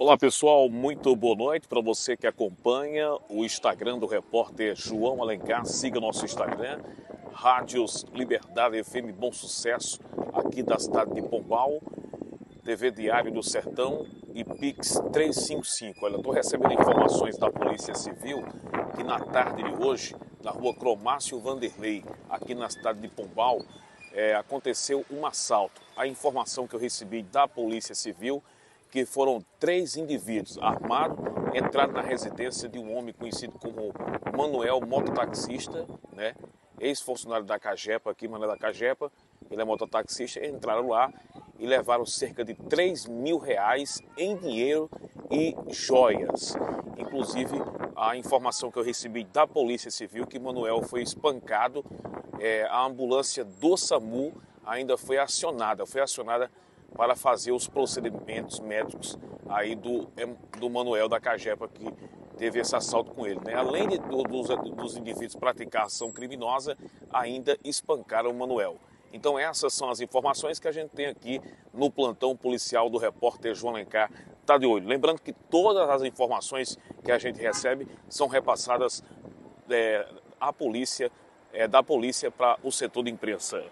Olá pessoal, muito boa noite para você que acompanha o Instagram do repórter João Alencar. Siga nosso Instagram, Rádios Liberdade FM Bom Sucesso, aqui da cidade de Pombal, TV Diário do Sertão e Pix 355. Olha, estou recebendo informações da Polícia Civil que na tarde de hoje, na rua Cromácio Vanderlei, aqui na cidade de Pombal, é, aconteceu um assalto. A informação que eu recebi da Polícia Civil que foram três indivíduos armados entraram na residência de um homem conhecido como Manuel, mototaxista, né? ex-funcionário da Cagepa, aqui, Manuel da Cagepa, ele é mototaxista, entraram lá e levaram cerca de 3 mil reais em dinheiro e joias. Inclusive, a informação que eu recebi da Polícia Civil que Manuel foi espancado, é, a ambulância do SAMU ainda foi acionada, foi acionada para fazer os procedimentos médicos aí do, do Manuel da Cagepa que teve esse assalto com ele. Né? Além de, do, dos, dos indivíduos praticar ação criminosa, ainda espancaram o Manuel. Então essas são as informações que a gente tem aqui no plantão policial do repórter João Lencar Tá de olho. Lembrando que todas as informações que a gente recebe são repassadas é, à polícia, é, da polícia para o setor de imprensa.